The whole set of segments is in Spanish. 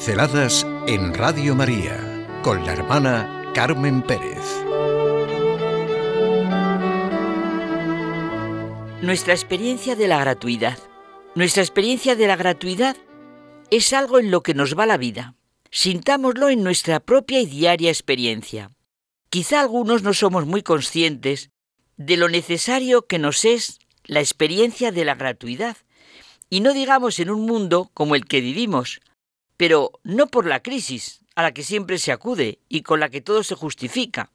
Pinceladas en Radio María con la hermana Carmen Pérez. Nuestra experiencia de la gratuidad. Nuestra experiencia de la gratuidad es algo en lo que nos va la vida. Sintámoslo en nuestra propia y diaria experiencia. Quizá algunos no somos muy conscientes de lo necesario que nos es la experiencia de la gratuidad, y no digamos en un mundo como el que vivimos, pero no por la crisis a la que siempre se acude y con la que todo se justifica.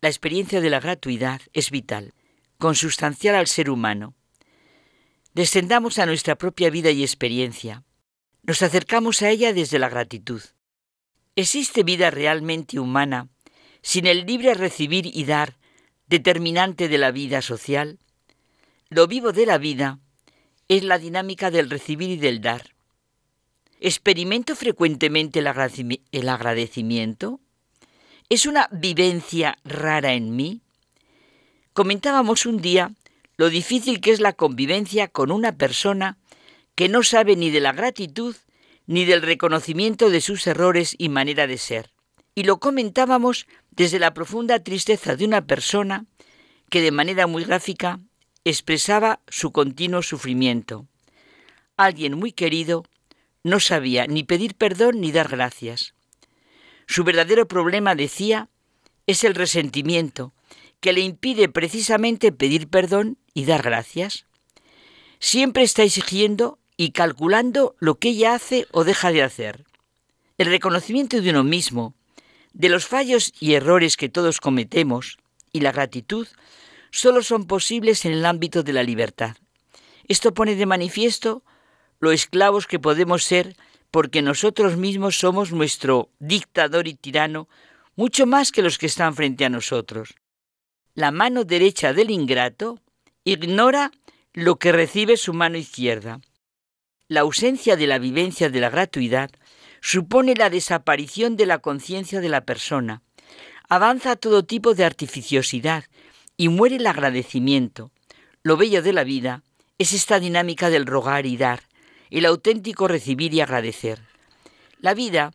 La experiencia de la gratuidad es vital, consustancial al ser humano. Descendamos a nuestra propia vida y experiencia. Nos acercamos a ella desde la gratitud. ¿Existe vida realmente humana sin el libre recibir y dar determinante de la vida social? Lo vivo de la vida es la dinámica del recibir y del dar. ¿Experimento frecuentemente el agradecimiento? ¿Es una vivencia rara en mí? Comentábamos un día lo difícil que es la convivencia con una persona que no sabe ni de la gratitud ni del reconocimiento de sus errores y manera de ser. Y lo comentábamos desde la profunda tristeza de una persona que de manera muy gráfica expresaba su continuo sufrimiento. Alguien muy querido no sabía ni pedir perdón ni dar gracias. Su verdadero problema, decía, es el resentimiento, que le impide precisamente pedir perdón y dar gracias. Siempre está exigiendo y calculando lo que ella hace o deja de hacer. El reconocimiento de uno mismo, de los fallos y errores que todos cometemos, y la gratitud solo son posibles en el ámbito de la libertad. Esto pone de manifiesto lo esclavos que podemos ser porque nosotros mismos somos nuestro dictador y tirano mucho más que los que están frente a nosotros. La mano derecha del ingrato ignora lo que recibe su mano izquierda. La ausencia de la vivencia de la gratuidad supone la desaparición de la conciencia de la persona. Avanza todo tipo de artificiosidad y muere el agradecimiento. Lo bello de la vida es esta dinámica del rogar y dar, el auténtico recibir y agradecer. La vida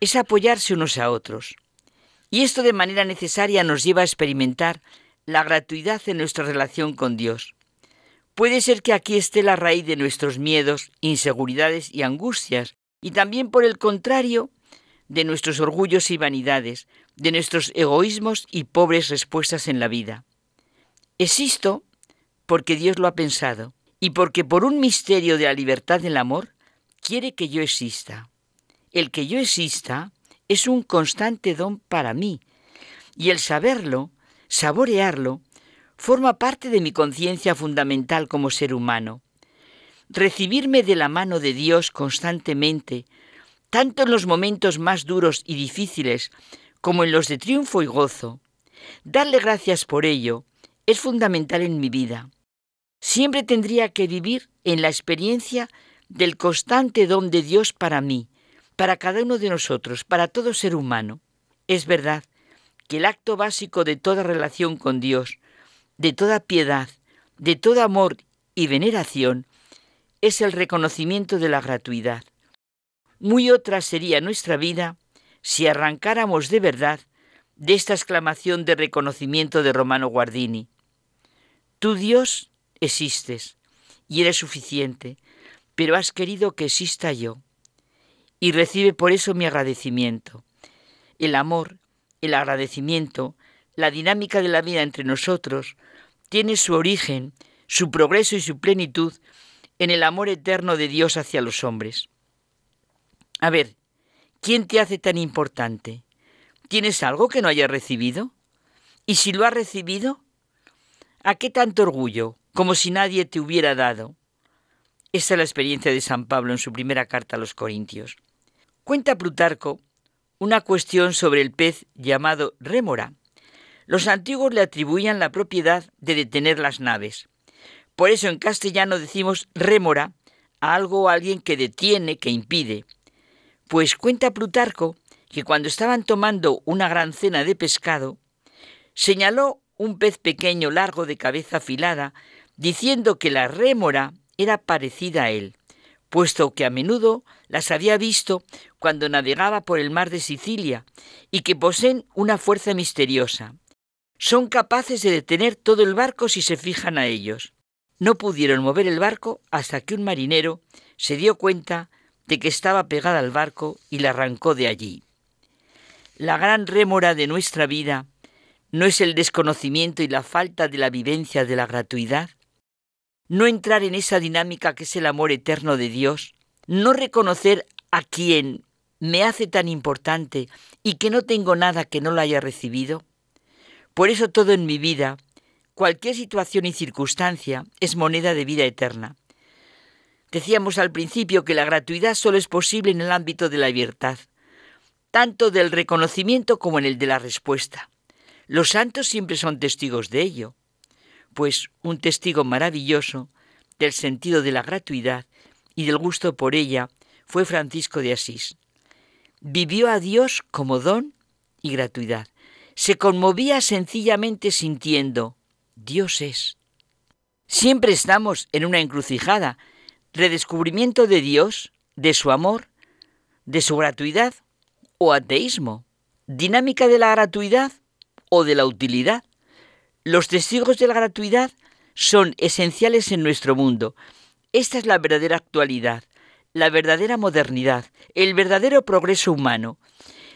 es apoyarse unos a otros. Y esto de manera necesaria nos lleva a experimentar la gratuidad en nuestra relación con Dios. Puede ser que aquí esté la raíz de nuestros miedos, inseguridades y angustias, y también por el contrario, de nuestros orgullos y vanidades, de nuestros egoísmos y pobres respuestas en la vida. Existo porque Dios lo ha pensado y porque por un misterio de la libertad del amor quiere que yo exista. El que yo exista es un constante don para mí y el saberlo, saborearlo, forma parte de mi conciencia fundamental como ser humano. Recibirme de la mano de Dios constantemente, tanto en los momentos más duros y difíciles como en los de triunfo y gozo, darle gracias por ello, es fundamental en mi vida. Siempre tendría que vivir en la experiencia del constante don de Dios para mí, para cada uno de nosotros, para todo ser humano. Es verdad que el acto básico de toda relación con Dios, de toda piedad, de todo amor y veneración, es el reconocimiento de la gratuidad. Muy otra sería nuestra vida si arrancáramos de verdad de esta exclamación de reconocimiento de Romano Guardini. Tú Dios existes y eres suficiente, pero has querido que exista yo. Y recibe por eso mi agradecimiento. El amor, el agradecimiento, la dinámica de la vida entre nosotros, tiene su origen, su progreso y su plenitud en el amor eterno de Dios hacia los hombres. A ver, ¿quién te hace tan importante? ¿Tienes algo que no hayas recibido? Y si lo has recibido, ¿A qué tanto orgullo? Como si nadie te hubiera dado. Esa es la experiencia de San Pablo en su primera carta a los Corintios. Cuenta Plutarco una cuestión sobre el pez llamado rémora. Los antiguos le atribuían la propiedad de detener las naves. Por eso en castellano decimos rémora a algo o alguien que detiene, que impide. Pues cuenta Plutarco que cuando estaban tomando una gran cena de pescado, señaló un pez pequeño largo de cabeza afilada, diciendo que la rémora era parecida a él, puesto que a menudo las había visto cuando navegaba por el mar de Sicilia y que poseen una fuerza misteriosa. Son capaces de detener todo el barco si se fijan a ellos. No pudieron mover el barco hasta que un marinero se dio cuenta de que estaba pegada al barco y la arrancó de allí. La gran rémora de nuestra vida no es el desconocimiento y la falta de la vivencia de la gratuidad, no entrar en esa dinámica que es el amor eterno de Dios, no reconocer a quien me hace tan importante y que no tengo nada que no lo haya recibido. Por eso todo en mi vida, cualquier situación y circunstancia, es moneda de vida eterna. Decíamos al principio que la gratuidad solo es posible en el ámbito de la libertad, tanto del reconocimiento como en el de la respuesta. Los santos siempre son testigos de ello, pues un testigo maravilloso del sentido de la gratuidad y del gusto por ella fue Francisco de Asís. Vivió a Dios como don y gratuidad. Se conmovía sencillamente sintiendo, Dios es. Siempre estamos en una encrucijada redescubrimiento de Dios, de su amor, de su gratuidad o ateísmo, dinámica de la gratuidad o de la utilidad. Los testigos de la gratuidad son esenciales en nuestro mundo. Esta es la verdadera actualidad, la verdadera modernidad, el verdadero progreso humano.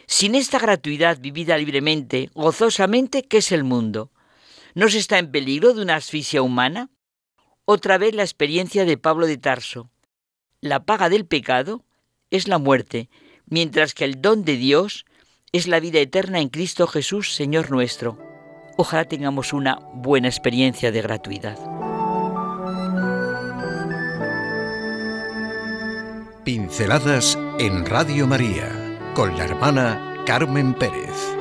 Sin esta gratuidad vivida libremente, gozosamente, ¿qué es el mundo? ¿No se está en peligro de una asfixia humana? Otra vez la experiencia de Pablo de Tarso. La paga del pecado es la muerte, mientras que el don de Dios es la vida eterna en Cristo Jesús, Señor nuestro. Ojalá tengamos una buena experiencia de gratuidad. Pinceladas en Radio María con la hermana Carmen Pérez.